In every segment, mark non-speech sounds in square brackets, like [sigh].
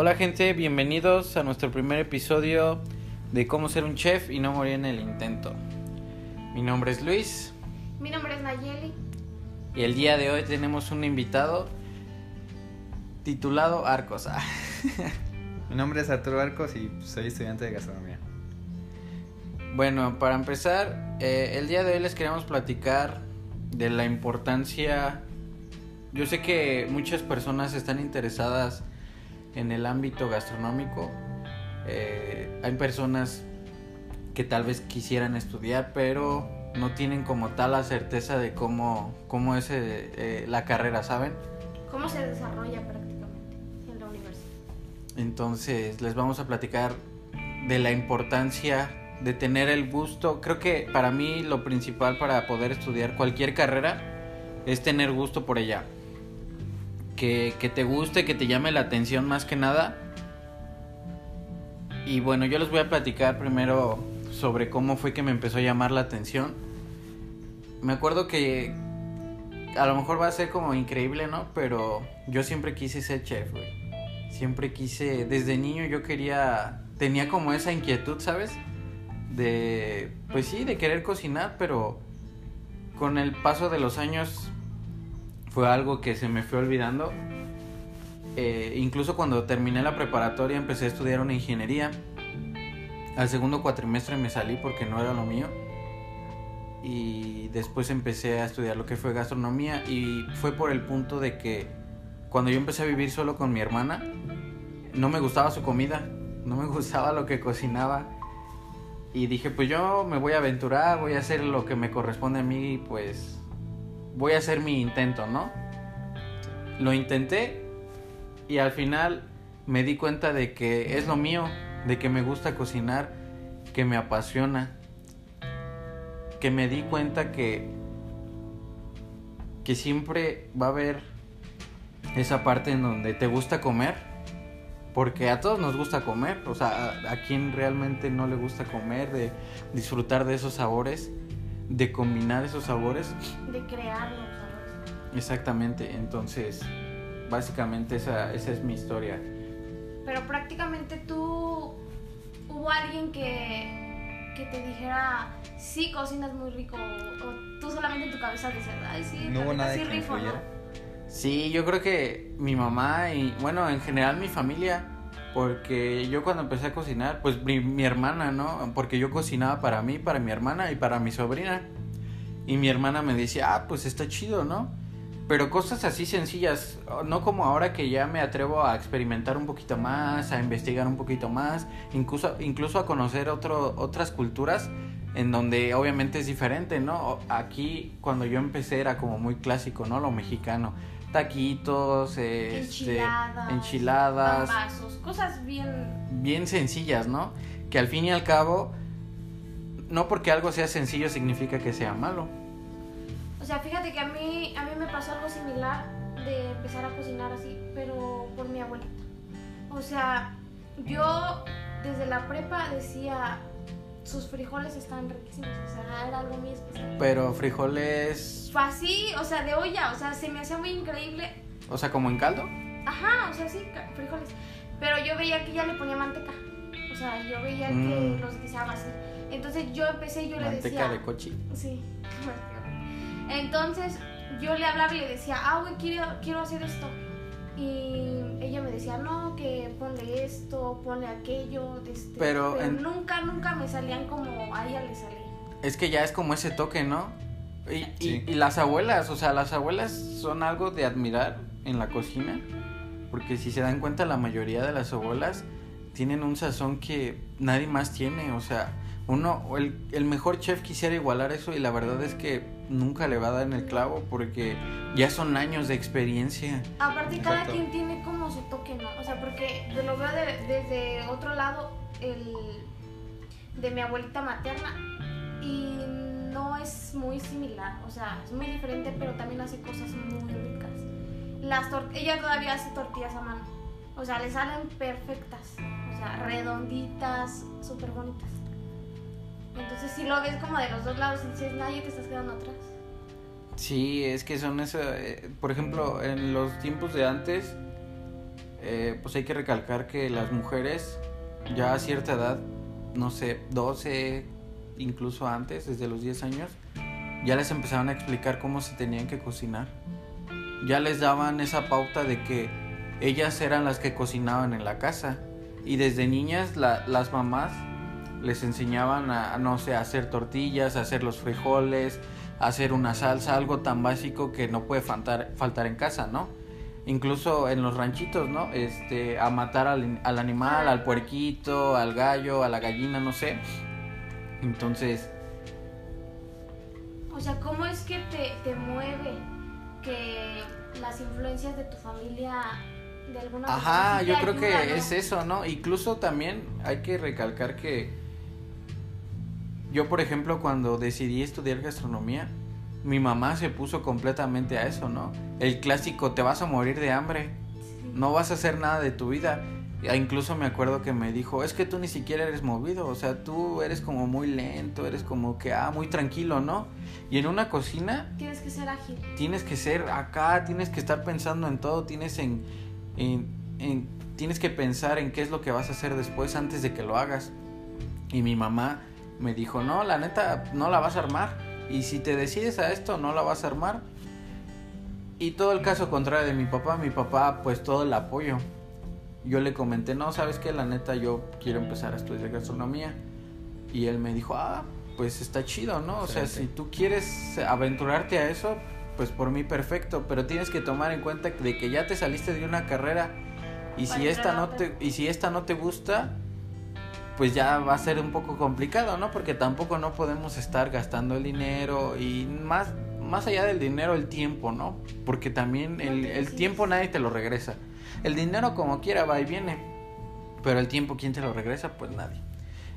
Hola gente, bienvenidos a nuestro primer episodio de cómo ser un chef y no morir en el intento. Mi nombre es Luis Mi nombre es Nayeli. y el día de hoy tenemos un invitado titulado Arcos. Ah, Mi nombre es Arturo Arcos y soy estudiante de gastronomía. Bueno, para empezar, eh, el día de hoy les queremos platicar de la importancia. Yo sé que muchas personas están interesadas en el ámbito gastronómico. Eh, hay personas que tal vez quisieran estudiar, pero no tienen como tal la certeza de cómo, cómo es eh, eh, la carrera, ¿saben? ¿Cómo se desarrolla prácticamente en la universidad? Entonces les vamos a platicar de la importancia de tener el gusto. Creo que para mí lo principal para poder estudiar cualquier carrera es tener gusto por ella. Que, te guste, que te llame la atención más que nada. Y bueno, yo les voy a platicar primero sobre cómo fue que me empezó a llamar la atención. Me acuerdo que a lo mejor va a ser como increíble, ¿no? Pero yo siempre quise ser chef, güey. Siempre quise, desde niño yo quería, tenía como esa inquietud, ¿sabes? De, pues sí, de querer cocinar, pero con el paso de los años fue algo que se me fue olvidando. Eh, incluso cuando terminé la preparatoria empecé a estudiar una ingeniería. Al segundo cuatrimestre me salí porque no era lo mío. Y después empecé a estudiar lo que fue gastronomía y fue por el punto de que cuando yo empecé a vivir solo con mi hermana, no me gustaba su comida, no me [laughs] gustaba lo que cocinaba. Y dije, pues yo me voy a aventurar, voy a hacer lo que me corresponde a mí, pues voy a hacer mi intento, ¿no? Lo intenté y al final me di cuenta de que es lo mío, de que me gusta cocinar, que me apasiona, que me di cuenta que que siempre va a haber esa parte en donde te gusta comer, porque a todos nos gusta comer, o sea, a, a quien realmente no le gusta comer, de disfrutar de esos sabores, de combinar esos sabores, De crear los sabores. exactamente, entonces, básicamente esa, esa es mi historia. Pero prácticamente tú, hubo alguien que, que te dijera, sí, cocinas muy rico, o, o tú solamente en tu cabeza decías, ay, sí, No hubo neta, nadie sí que rifo, ¿no?". influyera. Sí, yo creo que mi mamá y, bueno, en general mi familia, porque yo cuando empecé a cocinar, pues mi, mi hermana, ¿no? Porque yo cocinaba para mí, para mi hermana y para mi sobrina. Y mi hermana me decía, ah, pues está chido, ¿no? Pero cosas así sencillas, no como ahora que ya me atrevo a experimentar un poquito más, a investigar un poquito más, incluso, incluso a conocer otro, otras culturas en donde obviamente es diferente, ¿no? Aquí cuando yo empecé era como muy clásico, ¿no? Lo mexicano. Taquitos, este, Enchiladas, enchiladas, cosas bien... bien sencillas, ¿no? Que al fin y al cabo, no porque algo sea sencillo significa que sea malo. O sea, fíjate que a mí, a mí me pasó algo similar de empezar a cocinar así, pero por mi abuelita. O sea, yo desde la prepa decía, sus frijoles están riquísimos, o sea, era algo muy especial. Pero frijoles, Fue así, o sea, de olla, o sea, se me hacía muy increíble. o sea, como en caldo. Ajá, o sea, sí, frijoles. Pero yo veía que ella le ponía manteca. O sea, yo veía Mm. que los guisaba así. Entonces yo empecé y yo le Manteca decía... de cochi. Sí. [laughs] Entonces yo le hablaba y le decía, ah, güey, quiero, quiero hacer esto. Y ella me decía, no, que ponle esto, ponle aquello. Este, Pero en- nunca, nunca me salían como a ella le salía. Es que ya es como ese toque, ¿no? Y, y- Sí. y las abuelas, o sea, las abuelas son algo de admirar en la cocina. Porque si se dan cuenta, la mayoría de las abuelas tienen un sazón que nadie más tiene. O sea, uno, el, el mejor chef quisiera igualar eso y la verdad es que nunca le va a dar en el clavo porque ya son años de experiencia. Aparte, cada quien tiene como su toque, ¿no? O sea, porque yo lo veo de- desde otro lado, el de mi abuelita materna, y no es muy similar. O sea, es muy diferente, pero también hace cosas muy ricas. Las ella todavía hace tortillas a mano. O sea, le salen perfectas. O sea, redonditas, súper bonitas. Entonces, si lo ves como de los dos lados y dices, nadie te estás quedando atrás. Sí, es que son eso. eh, por ejemplo, en los tiempos de antes, eh, pues hay que recalcar que las mujeres ya a cierta edad, no sé, 12, incluso antes, desde los 10 años, ya les empezaban a explicar cómo se tenían que cocinar. Ya les daban esa pauta de que ellas eran las que cocinaban en la casa. Y desde niñas las mamás les enseñaban a, no sé, a hacer tortillas, a hacer los frijoles, a hacer una salsa, algo tan básico que no puede faltar, faltar en casa, ¿no? Incluso en los ranchitos, ¿no? Este, a matar al, al animal, al puerquito, al gallo, a la gallina, no sé. Entonces... O sea, ¿cómo es que te, te mueve que las influencias de tu familia de alguna Ajá, yo creo que es eso, ¿no? Incluso también hay que recalcar que yo, por ejemplo, cuando decidí estudiar gastronomía, mi mamá se puso completamente a eso, ¿no? El clásico, te vas a morir de hambre, no vas a hacer nada de tu vida. Incluso me acuerdo que me dijo, es que tú ni siquiera eres movido, o sea, tú eres como muy lento, eres como que, ah, muy tranquilo, ¿no? Y en una cocina... Tienes que ser ágil. Tienes que ser acá, tienes que estar pensando en todo, tienes en, en, tienes que pensar en qué es lo que vas a hacer después antes de que lo hagas. Y mi mamá me dijo, no, la neta, no la vas a armar. Y si te decides a esto, no la vas a armar. Y todo el caso contrario de mi papá, mi papá, pues todo el apoyo. Yo le comenté, no, sabes que la neta, yo quiero empezar a estudiar gastronomía. Y él me dijo, ah, pues está chido, ¿no? O sea, si tú quieres aventurarte a eso, pues por mí perfecto, pero tienes que tomar en cuenta de que ya te saliste de una carrera y si esta no te y si esta no te gusta, pues ya va a ser un poco complicado, ¿no? Porque tampoco no podemos estar gastando el dinero y más más allá del dinero el tiempo, ¿no? Porque también el, el tiempo nadie te lo regresa. El dinero como quiera va y viene, pero el tiempo quién te lo regresa, pues nadie.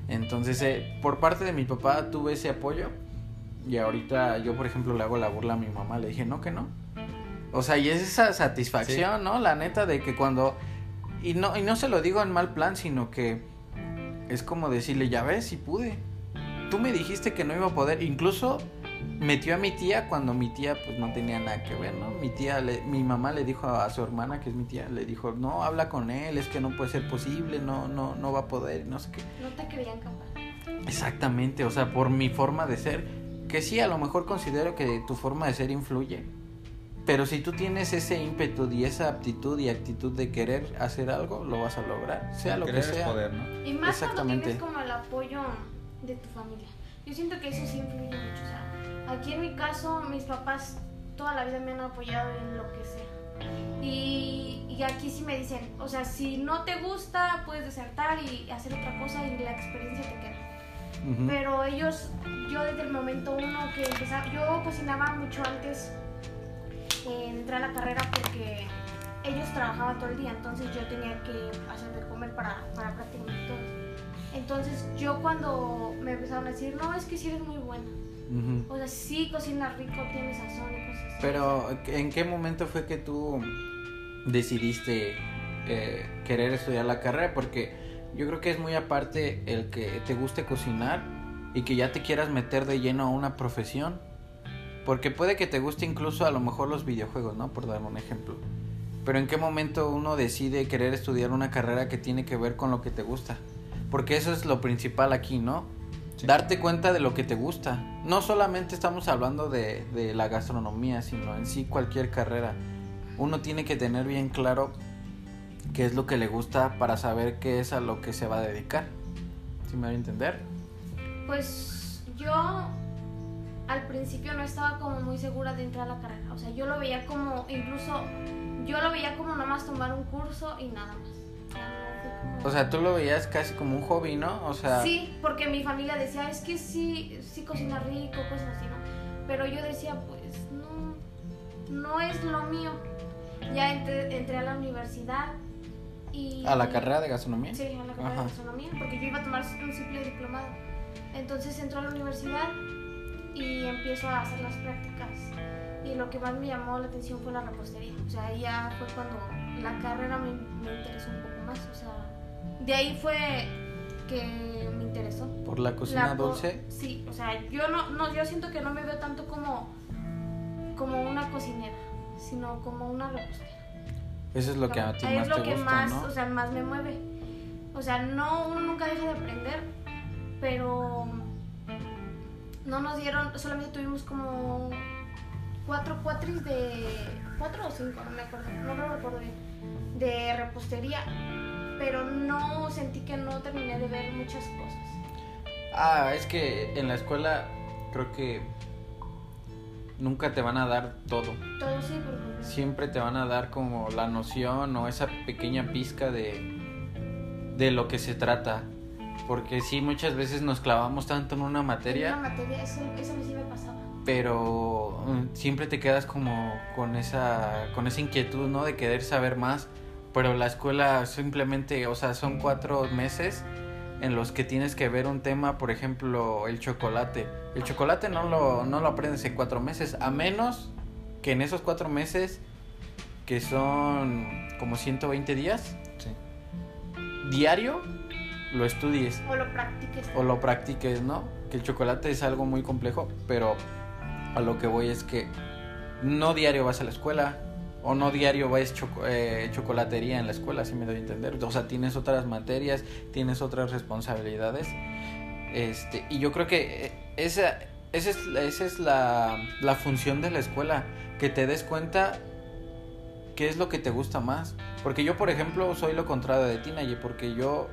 Entonces, eh, por parte de mi papá tuve ese apoyo y ahorita yo, por ejemplo, le hago la burla a mi mamá, le dije, no, que no. O sea, y es esa satisfacción, ¿no? La neta de que cuando... Y no, y no se lo digo en mal plan, sino que es como decirle, ya ves, si pude. Tú me dijiste que no iba a poder. Incluso metió a mi tía cuando mi tía pues no tenía nada que ver, ¿no? Mi tía, le, mi mamá le dijo a su hermana, que es mi tía, le dijo, no, habla con él, es que no puede ser posible, no, no, no va a poder, no sé qué. No te querían capaz. Exactamente, o sea, por mi forma de ser que sí, a lo mejor considero que tu forma de ser influye. Pero si tú tienes ese ímpetu y esa aptitud y actitud de querer hacer algo, lo vas a lograr, sea lo que sea. poder, ¿no? Y más Exactamente. cuando tienes como el apoyo de tu familia. Yo siento que eso sí influye mucho. O sea, aquí en mi caso, mis papás toda la vida me han apoyado en lo que sea. Y, y aquí sí me dicen, o sea, si no te gusta, puedes desertar y hacer otra cosa y la experiencia te queda. Pero ellos, yo desde el momento uno que empezaba, yo cocinaba mucho antes de entrar a la carrera porque ellos trabajaban todo el día, entonces yo tenía que hacer de comer para, para prácticamente todo. Entonces yo cuando me empezaron a decir, no, es que sí eres muy buena. O sea, sí cocinas rico, tienes sazón y cosas así. Pero, ¿en qué momento fue que tú decidiste eh, querer estudiar la carrera? Porque yo creo que es muy aparte el que te guste cocinar y que ya te quieras meter de lleno a una profesión. Porque puede que te guste incluso a lo mejor los videojuegos, ¿no? Por dar un ejemplo. Pero en qué momento uno decide querer estudiar una carrera que tiene que ver con lo que te gusta. Porque eso es lo principal aquí, ¿no? Darte cuenta de lo que te gusta. No solamente estamos hablando de, de la gastronomía, sino en sí cualquier carrera. Uno tiene que tener bien claro qué es lo que le gusta para saber qué es a lo que se va a dedicar. ¿Sí me va a entender? Pues yo al principio no estaba como muy segura de entrar a la carrera. O sea, yo lo veía como, incluso, yo lo veía como nomás tomar un curso y nada más. O sea, tú lo veías casi como un hobby, ¿no? O sea... Sí, porque mi familia decía, es que sí, sí cocina rico, cosas así, ¿no? Pero yo decía, pues no, no es lo mío. Ya entré a la universidad ¿A la carrera de gastronomía? Sí, a la carrera de gastronomía, porque yo iba a tomar un simple diplomado. Entonces entro a la universidad y empiezo a hacer las prácticas. Y lo que más me llamó la atención fue la repostería. O sea, ya fue cuando la carrera me, me interesó un poco más. O sea, de ahí fue que me interesó. ¿Por la cocina dulce? Sí, o sea, yo no, no, yo siento que no me veo tanto como, como una cocinera, sino como una repostera. Eso es lo que a ti más es lo te que gusta, más, ¿no? o sea, más me mueve. O sea, no, uno nunca deja de aprender, pero no nos dieron, solamente tuvimos como cuatro cuatris de, cuatro o cinco, no me acuerdo, no lo recuerdo bien, de repostería, pero no sentí que no terminé de ver muchas cosas. Ah, es que en la escuela creo que nunca te van a dar todo. Todo sí, porque Siempre te van a dar como la noción o esa pequeña pizca de, de lo que se trata. Porque sí, muchas veces nos clavamos tanto en una en materia, una materia, eso, eso sí me pasaba. pero mm, siempre te quedas como con esa, con esa inquietud, ¿no? De querer saber más. Pero la escuela simplemente, o sea, son cuatro meses en los que tienes que ver un tema, por ejemplo, el chocolate. El chocolate no lo, no lo aprendes en cuatro meses, a menos que en esos cuatro meses, que son como 120 días, Sí. diario, lo estudies O lo practiques. o lo practiques, ¿no? Que el chocolate es algo muy complejo, pero a lo que voy es que no diario vas a la escuela o no diario vas choco- eh, chocolatería en la escuela, así me doy a entender. O sea, tienes otras materias, tienes otras responsabilidades. Este, y yo creo que eh, esa, esa es, esa es la, la función de la escuela, que te des cuenta qué es lo que te gusta más. Porque yo, por ejemplo, soy lo contrario de ti, Naye, porque yo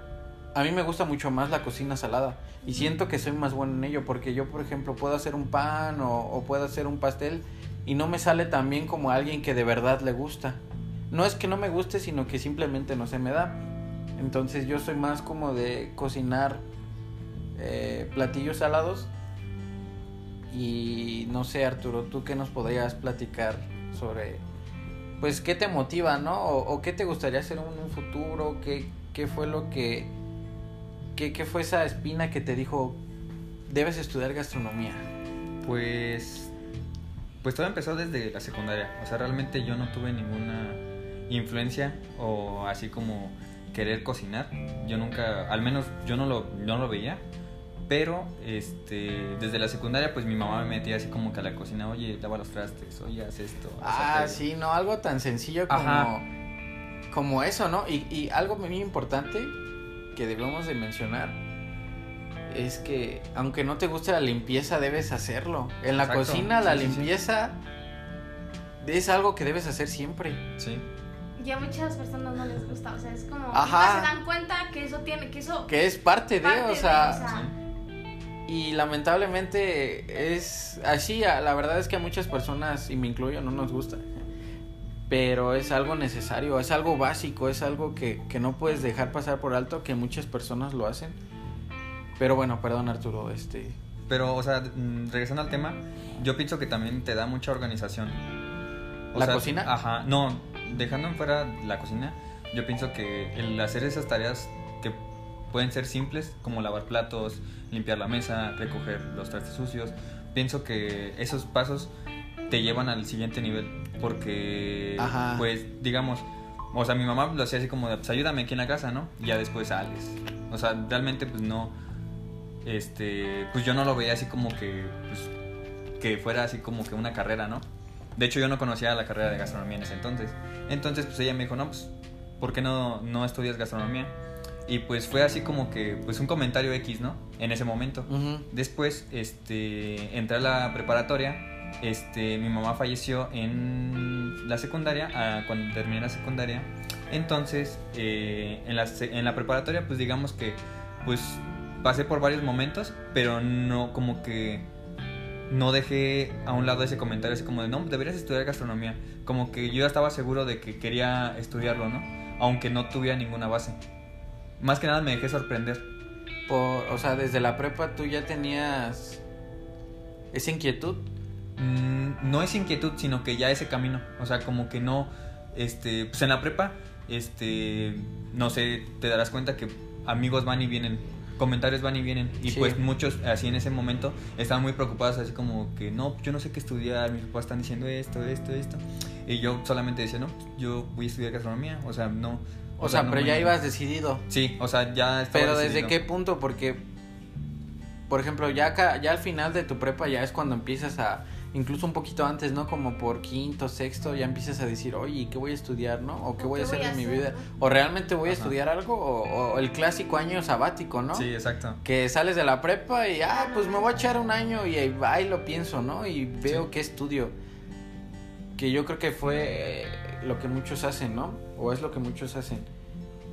a mí me gusta mucho más la cocina salada y siento que soy más bueno en ello porque yo, por ejemplo, puedo hacer un pan o, puedo hacer un pastel y no me sale tan bien como a alguien que de verdad le gusta. No es que no me guste, sino que simplemente no se me da. Entonces yo soy más como de cocinar eh, platillos salados. Y no sé, Arturo, ¿tú qué nos podrías platicar sobre, pues, qué te motiva, ¿no? O, o qué te gustaría hacer en un futuro? ¿Qué, qué fue lo que, qué, qué fue esa espina que te dijo, debes estudiar gastronomía? Pues. Pues todo empezó desde la secundaria. O sea, realmente yo no tuve ninguna influencia o así como querer cocinar. Yo nunca, al menos yo no lo, no lo veía. Pero este, desde la secundaria, pues mi mamá me metía así como que a la cocina, oye, lava los trastes, oye, haz esto. Ah, aquello". sí, no, algo tan sencillo como, Ajá. como eso, ¿no? Y, y algo muy importante que debemos de mencionar es que aunque no te guste la limpieza, debes hacerlo. En la Exacto, cocina la sí, sí, sí. limpieza es algo que debes hacer siempre. Sí. Y a muchas personas no les gusta, o sea, es como Ajá. nunca se dan cuenta que eso tiene, que eso Que es parte de, parte o de, sea, o sea, y lamentablemente es así, la verdad es que a muchas personas, y me incluyo, no nos gusta. Pero es algo necesario, es algo básico, es algo que, que no puedes dejar pasar por alto, que muchas personas lo hacen. Pero bueno, perdón Arturo, este... Pero, o sea, mm, regresando al tema, yo pienso que también te da mucha organización. O ¿La sea, cocina? Ajá, no, dejando en fuera la cocina, yo pienso que el hacer esas tareas que pueden ser simples, como lavar platos, limpiar la mesa, recoger los trastes sucios, pienso que esos pasos te llevan al siguiente nivel. Porque, Ajá. pues, digamos, o sea, mi mamá lo hacía así como de, pues ayúdame aquí en la casa, ¿no? Y ya después sales. O sea, realmente, pues no este, pues yo no lo veía así como que, pues, que fuera así como que una carrera, ¿no? De hecho, yo no conocía la carrera de gastronomía en ese entonces. Entonces, pues ella me dijo, no, pues, ¿por qué no, no estudias gastronomía? Y pues fue así como que, pues un comentario X, ¿no? En ese momento. ujú. Después, este, entré a la preparatoria. Este, mi mamá falleció en la secundaria, ah, cuando terminé la secundaria. Entonces, eh, en, la, preparatoria, pues digamos que, pues pasé por varios momentos, pero no como que no dejé a un lado ese comentario así como de, no, deberías estudiar gastronomía. Como que yo ya estaba seguro de que quería estudiarlo, ¿no? Aunque no tuviera ninguna base. Más que nada me dejé sorprender. Por, o sea, desde la prepa tú ya tenías esa inquietud. Mm, no es inquietud, sino que ya ese camino. O sea, como que no. Este. Pues en la prepa, este. No sé, te darás cuenta que amigos van y vienen. Comentarios van y vienen. Y Sí. pues muchos, así en ese momento, estaban muy preocupados, así como que no, yo no sé qué estudiar. Mis papás están diciendo esto, esto, esto. Y yo solamente decía, no, yo voy a estudiar gastronomía. O sea, no. O, sea, no pero me- ya ibas decidido. Sí, o sea, ya estaba Pero desde qué punto, porque, por ejemplo, ya, acá, ya al final de tu prepa ya es cuando empiezas a incluso un poquito antes, ¿no? Como por quinto, sexto, ya empiezas a decir, oye, ¿qué voy a estudiar, no? O qué voy a hacer en mi vida. O realmente voy a Ajá. estudiar algo, o, o el clásico año sabático, ¿no? Sí, exacto. Que sales de la prepa y, ah, pues me voy a echar un año y ahí lo pienso, ¿no? Y veo Sí. qué estudio. Que yo creo que fue eh, lo que muchos hacen, ¿no? O es lo que muchos hacen.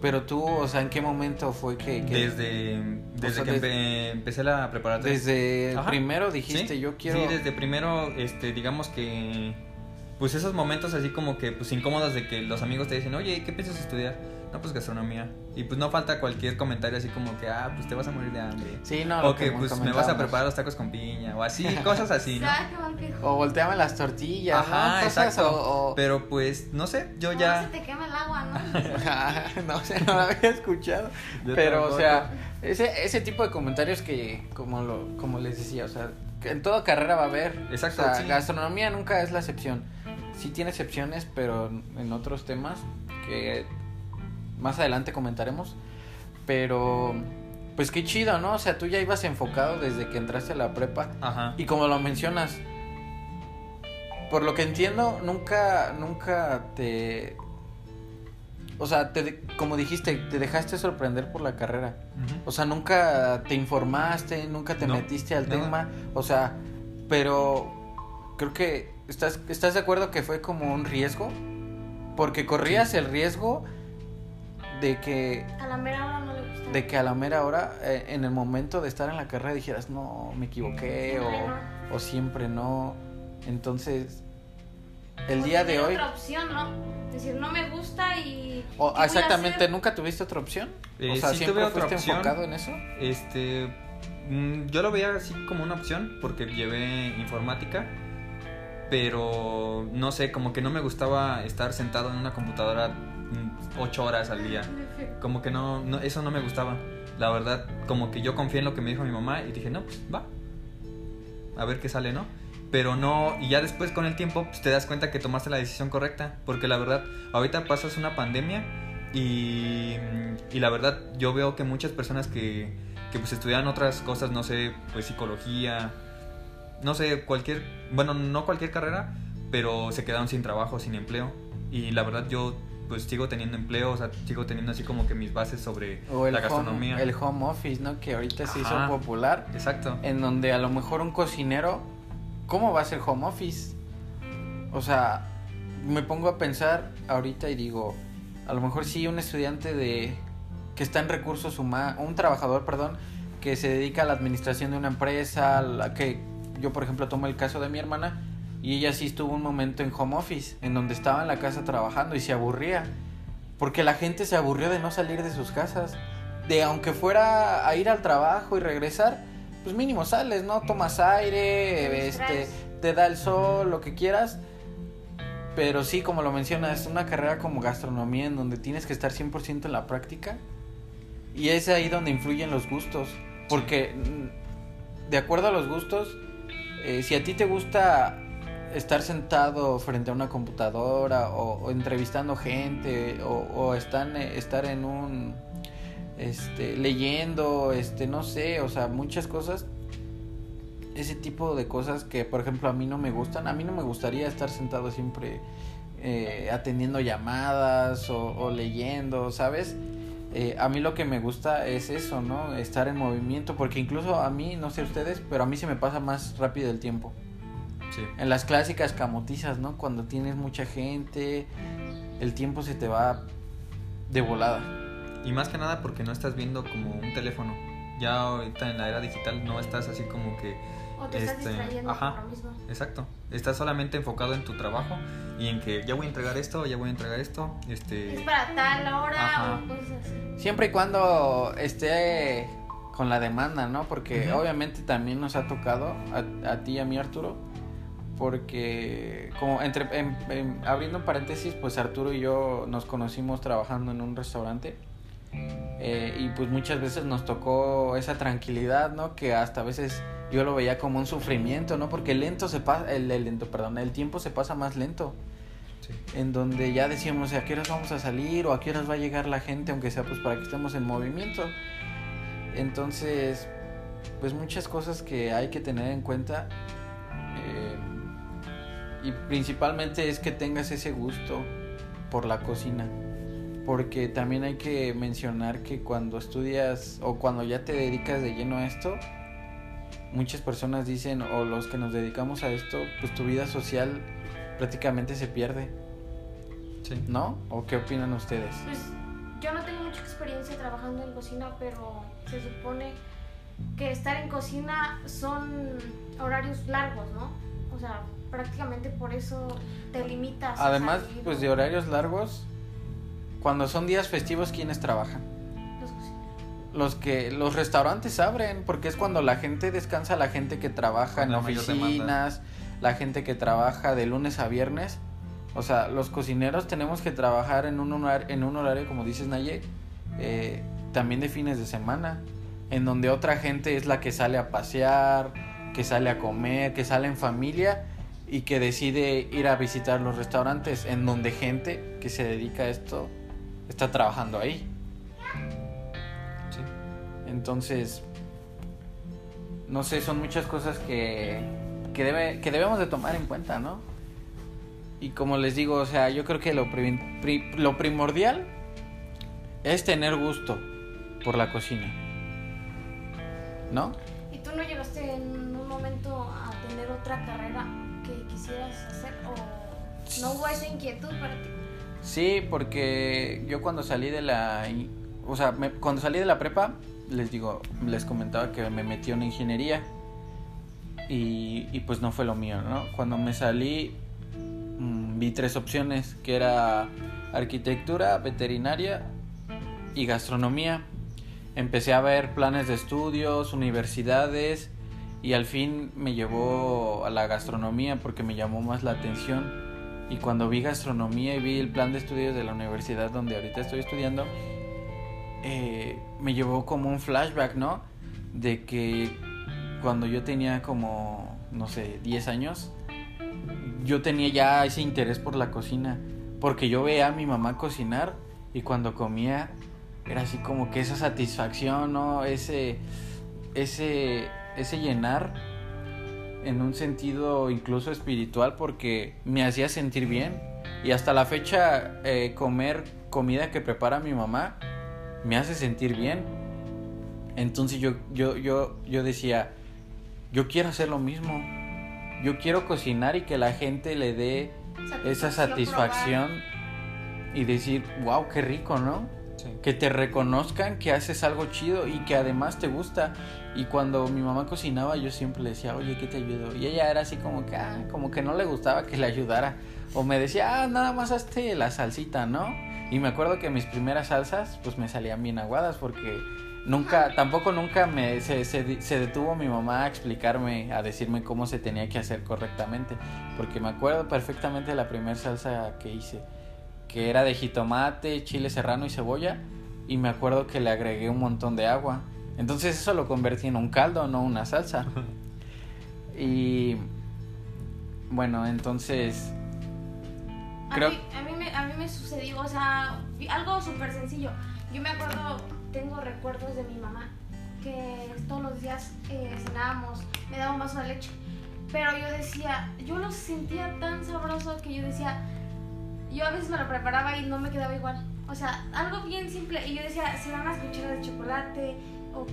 Pero tú, o sea, ¿en qué momento fue que... que Desde, desde sea, que desde- empe- empecé la preparatoria. desde Ajá. primero dijiste, Sí, yo quiero... Sí, desde primero, este, digamos que. Pues esos momentos así como que pues incómodos de que los amigos te dicen, oye, ¿qué piensas estudiar? No, pues gastronomía. Y pues no falta cualquier comentario así como que, ah, pues te vas a morir de hambre. Sí, no, lo o que que pues me vas a preparar los tacos con piña. O así, [laughs] cosas así, ¿no? O volteame las tortillas, Ajá, ¿no? Cosas, exacto. o- o- Pero pues, no sé, yo No, ya. se te quema el agua, ¿no? [laughs] no sé, no lo había escuchado. Yo Pero, o sea, ese, ese tipo de comentarios que, como, lo, como les decía, o sea, en toda carrera va a haber. Exacto, O sea, sí. gastronomía nunca es la excepción. Sí tiene excepciones, pero en otros temas que más adelante comentaremos. Pero, pues qué chido, ¿no? O sea, tú ya ibas enfocado desde que entraste a la prepa. Ajá. Y como lo mencionas, por lo que entiendo, nunca, nunca te... O sea, te, como dijiste, te dejaste sorprender por la carrera. O sea, nunca te informaste, nunca te No, metiste al nada. tema. O sea, pero creo que estás, estás de acuerdo que fue como un riesgo. Porque corrías el riesgo de que A la mera hora no le gusta. de que a la mera hora, eh, en el momento de estar en la carrera, dijeras, no, me equivoqué o, o siempre no. Entonces, el día de hoy... otra opción, ¿no? Decir, no me gusta y. o- ¿qué voy a exactamente, hacer? ¿nunca tuviste otra opción? Eh, o sea, sí ¿siempre tuve otra fuiste opción. enfocado en eso? Este, mm, yo lo veía así como una opción porque llevé informática, pero no sé, como que no me gustaba estar sentado en una computadora ocho horas al día. Como que no, no, eso no me gustaba. La verdad, como que yo confié en lo que me dijo mi mamá y dije, no, pues va. A ver qué sale, ¿no? Pero no, y ya después con el tiempo pues, te das cuenta que tomaste la decisión correcta. Porque la verdad, ahorita pasas una pandemia y, y la verdad yo veo que muchas personas que, que pues estudian otras cosas, no sé, pues psicología, no sé, cualquier, bueno, no cualquier carrera, pero se quedaron sin trabajo, sin empleo. Y la verdad yo pues sigo teniendo empleo, o sea, sigo teniendo así como que mis bases sobre O la home, gastronomía. el home office, ¿no? Que ahorita se hizo Ajá. popular. Exacto. En donde a lo mejor un cocinero, ¿cómo va a ser home office? O sea, me pongo a pensar ahorita y digo, a lo mejor sí un estudiante de que está en recursos humanos, un trabajador, perdón, que se dedica a la administración de una empresa, la que yo por ejemplo tomo el caso de mi hermana y ella sí estuvo un momento en home office, en donde estaba en la casa trabajando y se aburría, porque la gente se aburrió de no salir de sus casas, de aunque fuera a ir al trabajo y regresar, pues mínimo sales, ¿no? Tomas aire, este, te da el sol, lo que quieras. Pero sí, como lo mencionas, es una carrera como gastronomía en donde tienes que estar 100% en la práctica. Y es ahí donde influyen los gustos. Porque, mm, de acuerdo a los gustos, eh, si a ti te gusta estar sentado frente a una computadora o, entrevistando gente o, están, eh, estar en un... Este, leyendo, este, no sé, o sea, muchas cosas ese tipo de cosas que, por ejemplo, a mí no me gustan. A mí no me gustaría estar sentado siempre eh, atendiendo llamadas o, o leyendo, ¿sabes? Eh, a mí lo que me gusta es eso, ¿no? Estar en movimiento, porque incluso a mí, no sé ustedes, pero a mí se me pasa más rápido el tiempo. Sí. En las clásicas camotizas, ¿no? Cuando tienes mucha gente, el tiempo se te va de volada. Y más que nada porque no estás viendo como un teléfono. Ya ahorita en la era digital no estás así como que... O te estás Este, distrayendo ajá. por lo mismo. Exacto. Estás solamente enfocado en tu trabajo y en que ya voy a entregar esto, ya voy a entregar esto. Este... Es para tal hora Ajá. o cosas así. Siempre y cuando esté con la demanda, ¿no? Porque Ujú. obviamente también nos ha tocado, a, a ti y a mí Arturo, porque como entre en- en- abriendo paréntesis, pues Arturo y yo nos conocimos trabajando en un restaurante eh, y pues muchas veces nos tocó esa tranquilidad, ¿no? Que hasta a veces yo lo veía como un sufrimiento, ¿no? Porque lento se pasa, el, el lento, perdón, el tiempo se pasa más lento Sí. en donde ya decíamos a qué horas vamos a salir o a qué horas va a llegar la gente, aunque sea pues para que estemos en movimiento. Entonces, pues muchas cosas que hay que tener en cuenta. Eh, y principalmente es que tengas ese gusto por la cocina. Porque también hay que mencionar que cuando estudias o cuando ya te dedicas de lleno a esto, muchas personas dicen, o los que nos dedicamos a esto, pues tu vida social prácticamente se pierde. Sí. ¿No? ¿O qué opinan ustedes? Pues yo no tengo mucha experiencia trabajando en cocina, pero se supone que estar en cocina son horarios largos, ¿no? O sea, prácticamente por eso te limitas. a Además, salir, pues de horarios largos, cuando son días festivos, ¿quiénes trabajan? Los cocineros. Los que los restaurantes abren, porque es cuando la gente descansa, la gente que trabaja en oficinas, la gente que trabaja de lunes a viernes. O sea, los cocineros tenemos que trabajar en un horario, en un horario como dices Naye, eh, también de fines de semana, en donde otra gente es la que sale a pasear, que sale a comer, que sale en familia y que decide ir a visitar los restaurantes, en donde gente que se dedica a esto está trabajando ahí. Entonces, no sé, son muchas cosas que, que, debe, que debemos de tomar en cuenta, ¿no? Y como les digo, o sea, yo creo que lo, pri- lo primordial es tener gusto por la cocina. ¿No? ¿Y tú no llegaste en momento a tener otra carrera que quisieras hacer o no hubo esa inquietud para ti? Sí, porque yo cuando salí de la... O sea, me- cuando salí de la prepa, les digo, les comentaba que me metí en ingeniería. Y, y pues no fue lo mío, ¿no? Cuando me salí, mm, vi tres opciones, que era arquitectura, veterinaria y gastronomía. Empecé a ver planes de estudios, universidades y al fin me llevó a la gastronomía porque me llamó más la atención. Y cuando vi gastronomía y vi el plan de estudios de la universidad donde ahorita estoy estudiando, eh, me llevó como un flashback, ¿no? De que cuando yo tenía como, no sé, 10 años, yo tenía ya ese interés por la cocina. Porque yo veía a mi mamá cocinar y cuando comía era así como que esa satisfacción, ¿no? Ese, ese, ese llenar en un sentido incluso espiritual porque me hacía sentir bien. Y hasta la fecha eh, comer comida que prepara mi mamá me hace sentir bien. Entonces yo, yo, yo, yo decía, yo quiero hacer lo mismo. Yo quiero cocinar y que la gente le dé esa satisfacción y decir, wow, qué rico, ¿no? Que te reconozcan que haces algo chido y que además te gusta. Y cuando mi mamá cocinaba, yo siempre le decía, oye, ¿qué te ayudo? Y ella era así como que, ah, como que no le gustaba que le ayudara. O me decía, ah, nada más hazte la salsita, ¿no? Y me acuerdo que mis primeras salsas, pues me salían bien aguadas porque nunca, tampoco nunca se, se detuvo mi mamá a explicarme, a decirme cómo se tenía que hacer correctamente. Porque me acuerdo perfectamente de la primera salsa que hice que era de jitomate, chile serrano y cebolla. Y me acuerdo que le agregué un montón de agua. Entonces eso lo convertí en un caldo, no una salsa. [laughs] Y bueno, entonces Creo- A, mí, a, mí me, a mí me sucedió, o sea, algo súper sencillo. Yo me acuerdo, tengo recuerdos de mi mamá, que todos los días eh, cenábamos, me daba un vaso de leche. Pero yo decía, yo lo sentía tan sabroso que yo decía, yo a veces me lo preparaba y no me quedaba igual. O sea, algo bien simple. Y yo decía, serán unas cucharas de chocolate o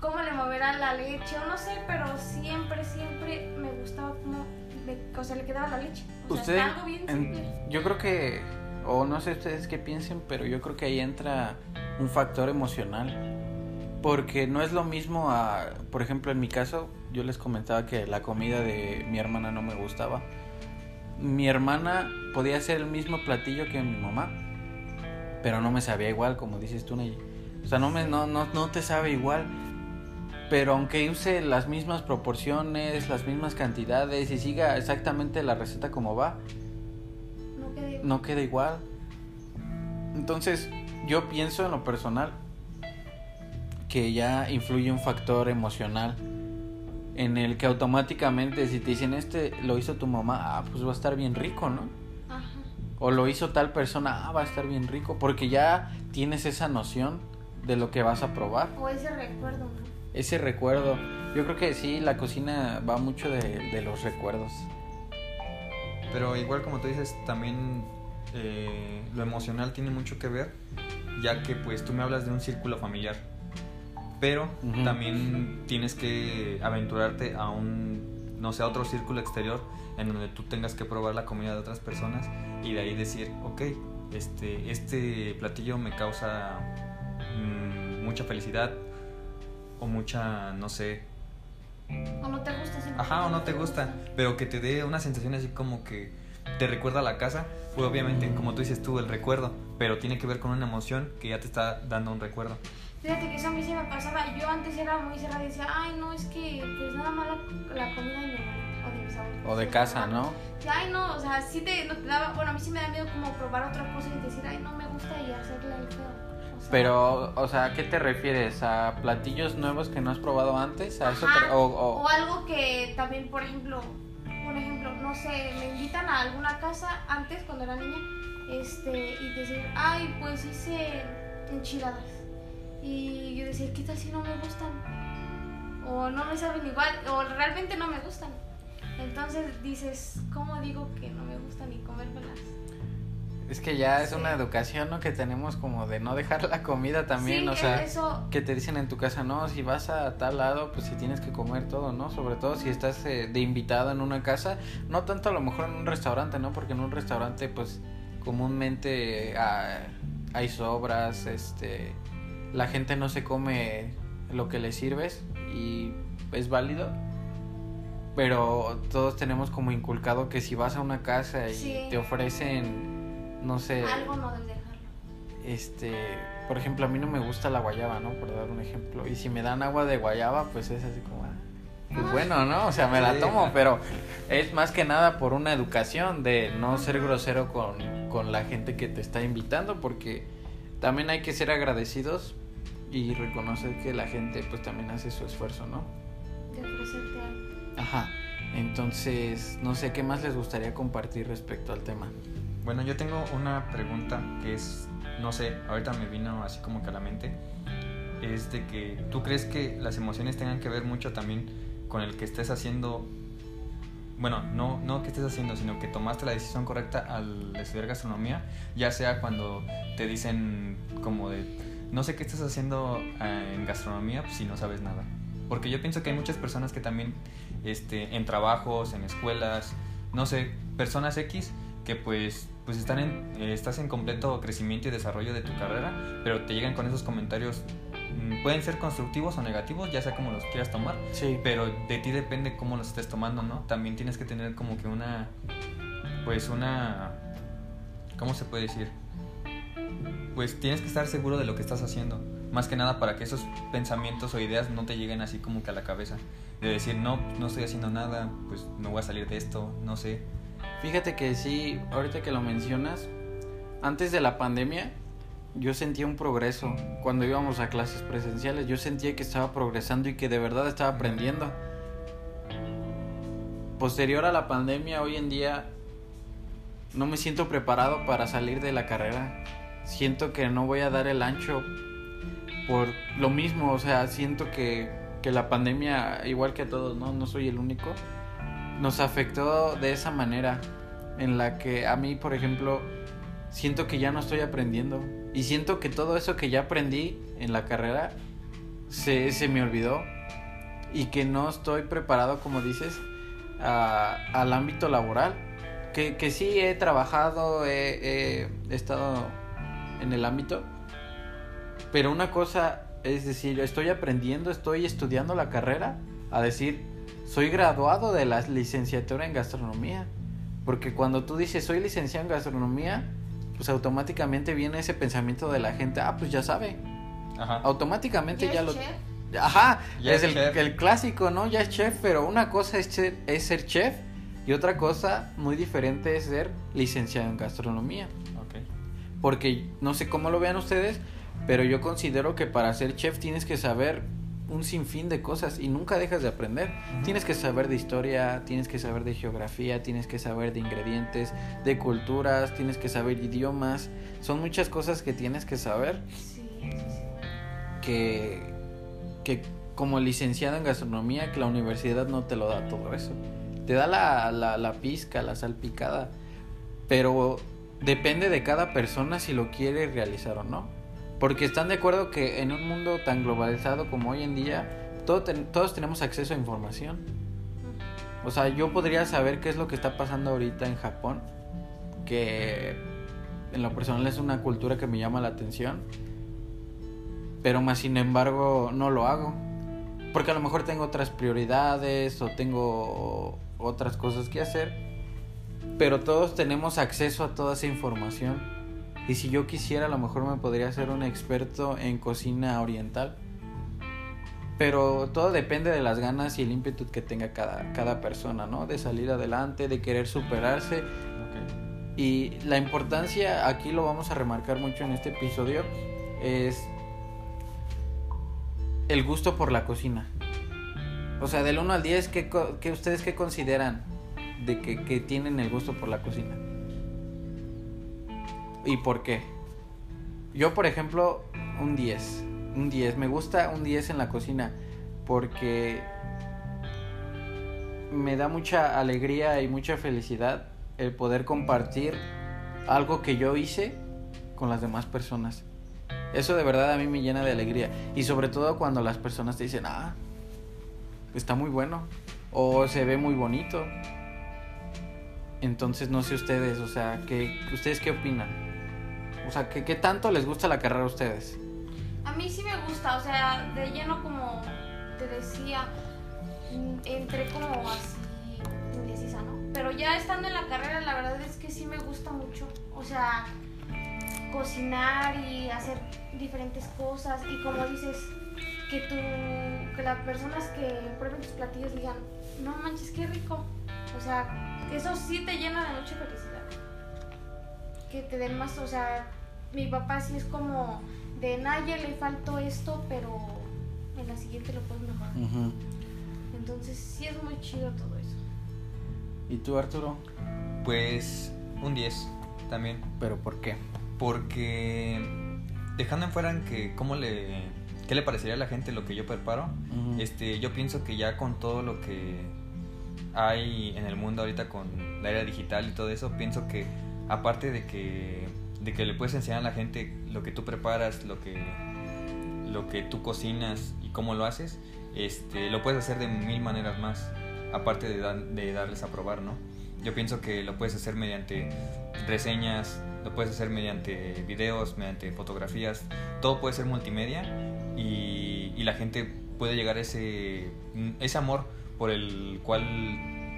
cómo le moverá la leche o no sé, pero siempre, siempre me gustaba cómo, le- o sea, le quedaba la leche. O sea, Usted, algo bien en- simple. yo creo que, o no sé ustedes qué piensen, pero yo creo que ahí entra un factor emocional. Porque no es lo mismo a, por ejemplo, en mi caso, yo les comentaba que la comida de mi hermana no me gustaba. Mi hermana podía hacer el mismo platillo que mi mamá, pero no me sabía igual, como dices tú, Ney. O sea, no, me, no, no, no te sabe igual. Pero aunque use las mismas proporciones, las mismas cantidades y siga exactamente la receta como va, No queda igual. Entonces, yo pienso en lo personal que ya influye un factor emocional en el que automáticamente si te dicen este lo hizo tu mamá, ah, pues va a estar bien rico, ¿no? Ajá. O lo hizo tal persona, ah, va a estar bien rico, porque ya tienes esa noción de lo que vas a probar, O ese recuerdo, ¿no? ese recuerdo. Yo creo que sí, la cocina va mucho de, de los recuerdos. Pero igual como tú dices, también eh, lo emocional tiene mucho que ver, ya que pues tú me hablas de un círculo familiar, pero también tienes que aventurarte a un, no sé, a otro círculo exterior en donde tú tengas que probar la comida de otras personas y de ahí decir, ok, este, este platillo me causa mm, mucha felicidad o mucha, no sé, O no te gusta. Ajá, o no te gusta, pero que te dé una sensación así como que te recuerda a la casa, pues obviamente, como tú dices tú, el recuerdo, pero tiene que ver con una emoción que ya te está dando un recuerdo. Fíjate que eso a mí sí me pasaba. Yo antes era muy cerrada y decía, ay, no, es que pues nada más la, la comida de mi hermana o de mis abuelos. O de casa. ¿no? Ay, no, o sea, sí te, no te daba, bueno, a mí sí me da miedo como probar otra cosa y decir, ay, no me gusta y hacerle el feo. O sea, Pero, o sea, ¿a qué te refieres? ¿A platillos nuevos que no has probado antes? ¿A eso Ajá, te- o, o- O algo que también, por ejemplo, por ejemplo, no sé, me invitan a alguna casa antes cuando era niña, este, y decir, ay, pues hice enchiladas. Y yo decía, ¿qué tal si no me gustan? O no me saben igual, o realmente no me gustan. Entonces dices, ¿cómo digo que no me gustan y comérmelas? Es que ya es Sí. una educación, ¿no? Que tenemos como de no dejar la comida también, sí, o sea, eso, que te dicen en tu casa, no, si vas a tal lado, pues si tienes que comer todo, ¿no? Sobre todo si estás eh, de invitado en una casa, no tanto a lo mejor en un restaurante, ¿no? Porque en un restaurante, pues comúnmente ah, hay sobras, este, la gente no se come lo que le sirves y es válido. Pero todos tenemos como inculcado que si vas a una casa y Sí. te ofrecen, no sé, algo no debes dejarlo. este, por ejemplo, a mí no me gusta la guayaba, ¿no? Por dar un ejemplo. Y si me dan agua de guayaba, pues es así como, ah, pues bueno, ¿no? O sea, me la tomo, pero es más que nada por una educación de no ser grosero con, con la gente que te está invitando, porque también hay que ser agradecidos y reconocer que la gente pues también hace su esfuerzo, ¿no? De ofrecerte algo. Ajá. Entonces, no sé qué más les gustaría compartir respecto al tema. Bueno, yo tengo una pregunta que es, no sé, ahorita me vino así como que a la mente, es de que tú crees que las emociones tengan que ver mucho también con el que estés haciendo, bueno, no, no que estés haciendo, sino que tomaste la decisión correcta al estudiar gastronomía, ya sea cuando te dicen como de, no sé qué estás haciendo eh, en gastronomía pues, si no sabes nada. Porque yo pienso que hay muchas personas que también, este, en trabajos, en escuelas, no sé, personas X que pues, pues están eh, estás en completo crecimiento y desarrollo de tu carrera, pero te llegan con esos comentarios, pueden ser constructivos o negativos, ya sea como los quieras tomar, Sí. pero de ti depende cómo los estés tomando, ¿no? También tienes que tener como que una, pues una, ¿cómo se puede decir? Pues tienes que estar seguro de lo que estás haciendo, más que nada para que esos pensamientos o ideas no te lleguen así como que a la cabeza, de decir, no, no estoy haciendo nada, pues no voy a salir de esto, no sé. Fíjate que sí, ahorita que lo mencionas, antes de la pandemia yo sentía un progreso. Cuando íbamos a clases presenciales yo sentía que estaba progresando y que de verdad estaba aprendiendo. Posterior a la pandemia, hoy en día no me siento preparado para salir de la carrera. Siento que no voy a dar el ancho por lo mismo, o sea, siento que, que la pandemia, igual que a todos, ¿no? No soy el único nos afectó de esa manera en la que a mí, por ejemplo, siento que ya no estoy aprendiendo y siento que todo eso que ya aprendí en la carrera se, se me olvidó y que no estoy preparado, como dices, al ámbito laboral. Que, que sí he trabajado, he, he estado en el ámbito, pero una cosa es decir, estoy aprendiendo, estoy estudiando la carrera, a decir, soy graduado de la licenciatura en gastronomía. Porque cuando tú dices soy licenciado en gastronomía, pues automáticamente viene ese pensamiento de la gente, ah, pues ya sabe. Ajá. Automáticamente ¿Ya ya es lo... chef? Ajá, Ya es es el, chef. el clásico, ¿no? Ya es chef, pero una cosa es ser, es ser chef y otra cosa muy diferente es ser licenciado en gastronomía. Ok. Porque no sé cómo lo vean ustedes, pero yo considero que para ser chef tienes que saber un sinfín de cosas y nunca dejas de aprender. Tienes que saber de historia, tienes que saber de geografía, tienes que saber de ingredientes, de culturas, tienes que saber idiomas. Son muchas cosas que tienes que saber Sí, eso sí. que, que como licenciado en gastronomía, que la universidad no te lo da todo eso. te da la, la, la pizca, la salpicada, pero depende de cada persona si lo quiere realizar o no. Porque están de acuerdo que en un mundo tan globalizado como hoy en día, todo todos tenemos acceso a información. O sea, yo podría saber qué es lo que está pasando ahorita en Japón, que en lo personal es una cultura que me llama la atención, pero más sin embargo no lo hago. Porque a lo mejor tengo otras prioridades o tengo otras cosas que hacer, pero todos tenemos acceso a toda esa información. Y si yo quisiera, a lo mejor me podría ser un experto en cocina oriental. Pero todo depende de las ganas y el ímpetu que tenga cada, cada persona, ¿no? De salir adelante, de querer superarse. Y la importancia, aquí lo vamos a remarcar mucho en este episodio, es el gusto por la cocina. O sea, del 1 al 10, ¿qué, qué ustedes qué consideran de que, que tienen el gusto por la cocina? ¿Y por qué? Yo, por ejemplo, un 10. Un 10. Me gusta un 10 en la cocina porque me da mucha alegría y mucha felicidad el poder compartir algo que yo hice con las demás personas. Eso de verdad a mí me llena de alegría. Y sobre todo cuando las personas te dicen, ah, está muy bueno. O se ve muy bonito. Entonces no sé ustedes, o sea, ¿qué, ¿ustedes qué opinan? O sea, ¿qué, ¿qué tanto les gusta la carrera a ustedes? A mí sí me gusta, o sea, de lleno como te decía, mm, entré como así indecisa, ¿no? Pero ya estando en la carrera, la verdad es que sí me gusta mucho, o sea, cocinar y hacer diferentes cosas y como dices, que tú, que las personas que prueben tus platillos digan, no manches, qué rico, o sea, eso sí te llena de mucha felicidad. Que te den más, o sea, mi papá sí es como de Naye le faltó esto, pero en la siguiente lo puedes mejorar. Entonces sí es muy chido todo eso. ¿Y tú, Arturo? Pues un 10 también. ¿Pero por qué? Porque dejando en fuera en que cómo le qué le parecería a la gente lo que yo preparo, Ujú. este yo pienso que ya con todo lo que hay en el mundo ahorita con la era digital y todo eso, pienso que aparte de que de que le puedes enseñar a la gente lo que tú preparas, lo que lo que tú cocinas y cómo lo haces, este lo puedes hacer de mil maneras más, aparte de, dar- de darles a probar, ¿no? Yo pienso que lo puedes hacer mediante reseñas, lo puedes hacer mediante videos, mediante fotografías, todo puede ser multimedia y, y la gente puede llegar a ese, ese amor por el cual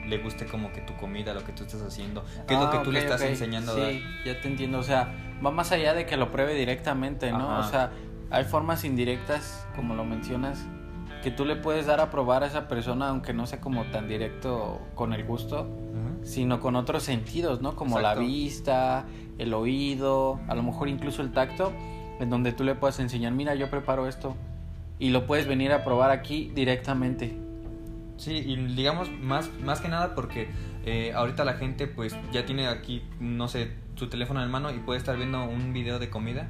le guste como que tu comida, lo que tú estás haciendo, qué es lo Ah, que tú le estás enseñando a dar. ya te entiendo. O sea, va más allá de que lo pruebe directamente, ¿no? Ajá. O sea, hay formas indirectas, como lo mencionas, que tú le puedes dar a probar a esa persona, aunque no sea como tan directo con el gusto, sino con otros sentidos, ¿no? Como la vista, el oído, a lo mejor incluso el tacto, en donde tú le puedes enseñar, mira, yo preparo esto, y lo puedes venir a probar aquí directamente. Sí, y digamos más, más que nada porque eh, ahorita la gente pues ya tiene aquí, no sé, su teléfono en mano y puede estar viendo un video de comida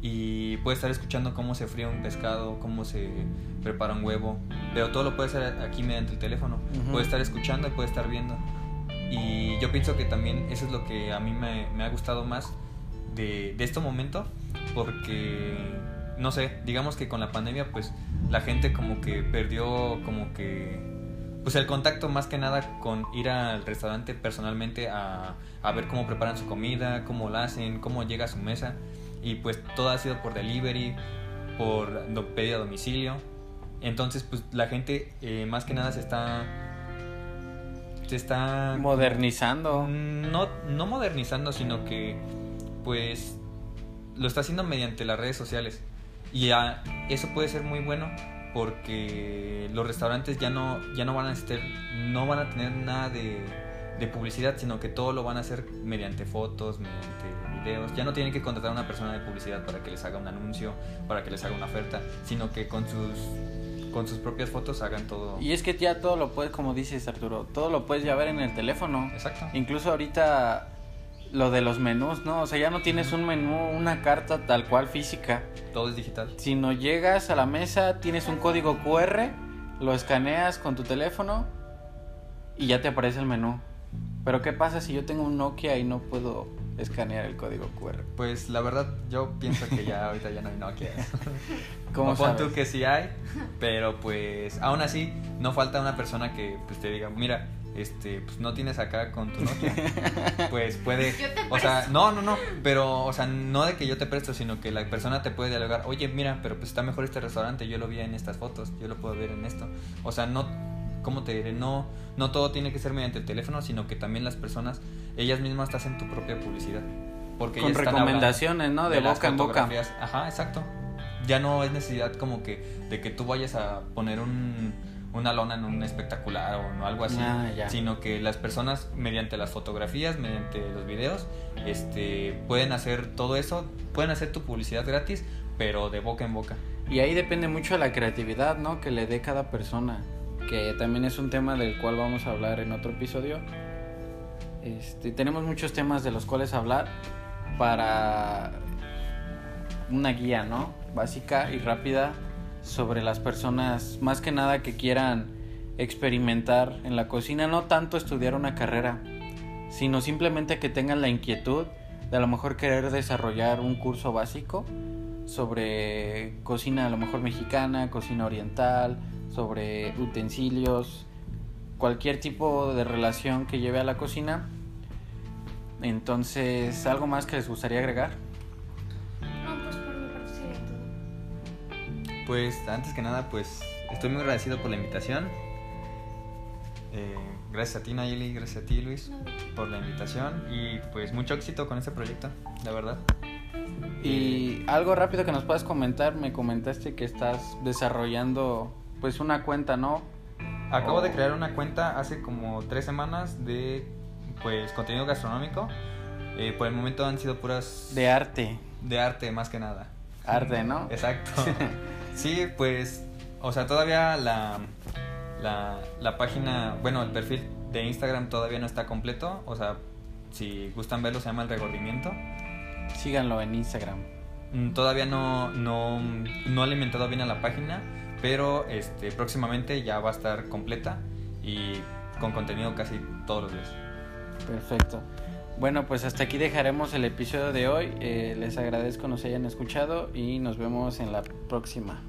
y puede estar escuchando cómo se fría un pescado, cómo se prepara un huevo, pero todo lo puede hacer aquí mediante el teléfono. Ujú. Puede estar escuchando y puede estar viendo. Y yo pienso que también eso es lo que a mí me, me ha gustado más de, de este momento, porque, no sé, digamos que con la pandemia, pues la gente como que perdió como que, pues el contacto más que nada con ir al restaurante personalmente a, a ver cómo preparan su comida, cómo la hacen, cómo llega a su mesa. Y pues todo ha sido por delivery, por do- pedido a domicilio. Entonces, pues la gente eh, más que nada se está se está Modernizando. no, no modernizando, sino que pues lo está haciendo mediante las redes sociales. Y eso puede ser muy bueno porque los restaurantes ya no, ya no van a estar, no van a tener nada de, de publicidad, sino que todo lo van a hacer mediante fotos, mediante videos. Ya no tienen que contratar a una persona de publicidad para que les haga un anuncio, para que les haga una oferta, sino que con sus, con sus propias fotos hagan todo. Y es que ya todo lo puedes, como dices Arturo, todo lo puedes ya ver en el teléfono. Exacto. Incluso ahorita lo de los menús, ¿no? O sea, ya no tienes un menú, una carta tal cual física, Todo es digital. sino llegas a la mesa, tienes un código QR, lo escaneas con tu teléfono y ya te aparece el menú. Pero ¿qué pasa si yo tengo un Nokia y no puedo escanear el código QR? Pues la verdad, yo pienso que ya ahorita ya no hay Nokia. [laughs] ¿Cómo o pon sabes? tú que sí hay, pero pues aún así no falta una persona que pues, te diga, mira, este, pues no tienes acá con tu Nokia. [laughs] Pues puede, Yo te o sea, presto. no, no, no, pero, o sea, no de que yo te presto, sino que la persona te puede dialogar, oye, mira, pero pues está mejor este restaurante, yo lo vi en estas fotos, yo lo puedo ver en esto. O sea, no, ¿cómo te diré? No, no todo tiene que ser mediante el teléfono, sino que también las personas, ellas mismas te hacen tu propia publicidad. Porque Con recomendaciones, ¿no? De, las boca en boca. Ajá, exacto. Ya no es necesidad como que de que tú vayas a poner un, una lona en un espectacular o algo así, Ah, sino que las personas mediante las fotografías, mediante los videos, este, pueden hacer todo eso, pueden hacer tu publicidad gratis, pero de boca en boca. Y ahí depende mucho de la creatividad, ¿no? Que le dé cada persona. Que también es un tema del cual vamos a hablar en otro episodio. Este, tenemos muchos temas de los cuales hablar para una guía, ¿no? Básica y rápida sobre las personas, más que nada que quieran experimentar en la cocina, no tanto estudiar una carrera, sino simplemente que tengan la inquietud de a lo mejor querer desarrollar un curso básico sobre cocina a lo mejor mexicana, cocina oriental, sobre utensilios, cualquier tipo de relación que lleve a la cocina. Entonces, ¿algo más que les gustaría agregar? Pues antes que nada, pues estoy muy agradecido por la invitación. Eh, gracias a ti Nayeli, gracias a ti Luis por la invitación y pues mucho éxito con este proyecto, la verdad. Y algo rápido que nos puedas comentar, me comentaste que estás desarrollando pues una cuenta, ¿no? Acabo de crear una cuenta hace como tres semanas de pues contenido gastronómico. Eh, por el momento han sido puras De arte, de arte más que nada. arte, ¿no? Exacto. [laughs] sí, pues, o sea, todavía la, la, la página, bueno, el perfil de Instagram todavía no está completo. O sea, si gustan verlo, se llama El Regordimiento. Síganlo en Instagram. Mm, Todavía no, no, no he alimentado bien a la página, pero este, próximamente ya va a estar completa y con contenido casi todos los días. Perfecto. Bueno, pues hasta aquí dejaremos el episodio de hoy. Eh, les agradezco nos hayan escuchado y nos vemos en la próxima.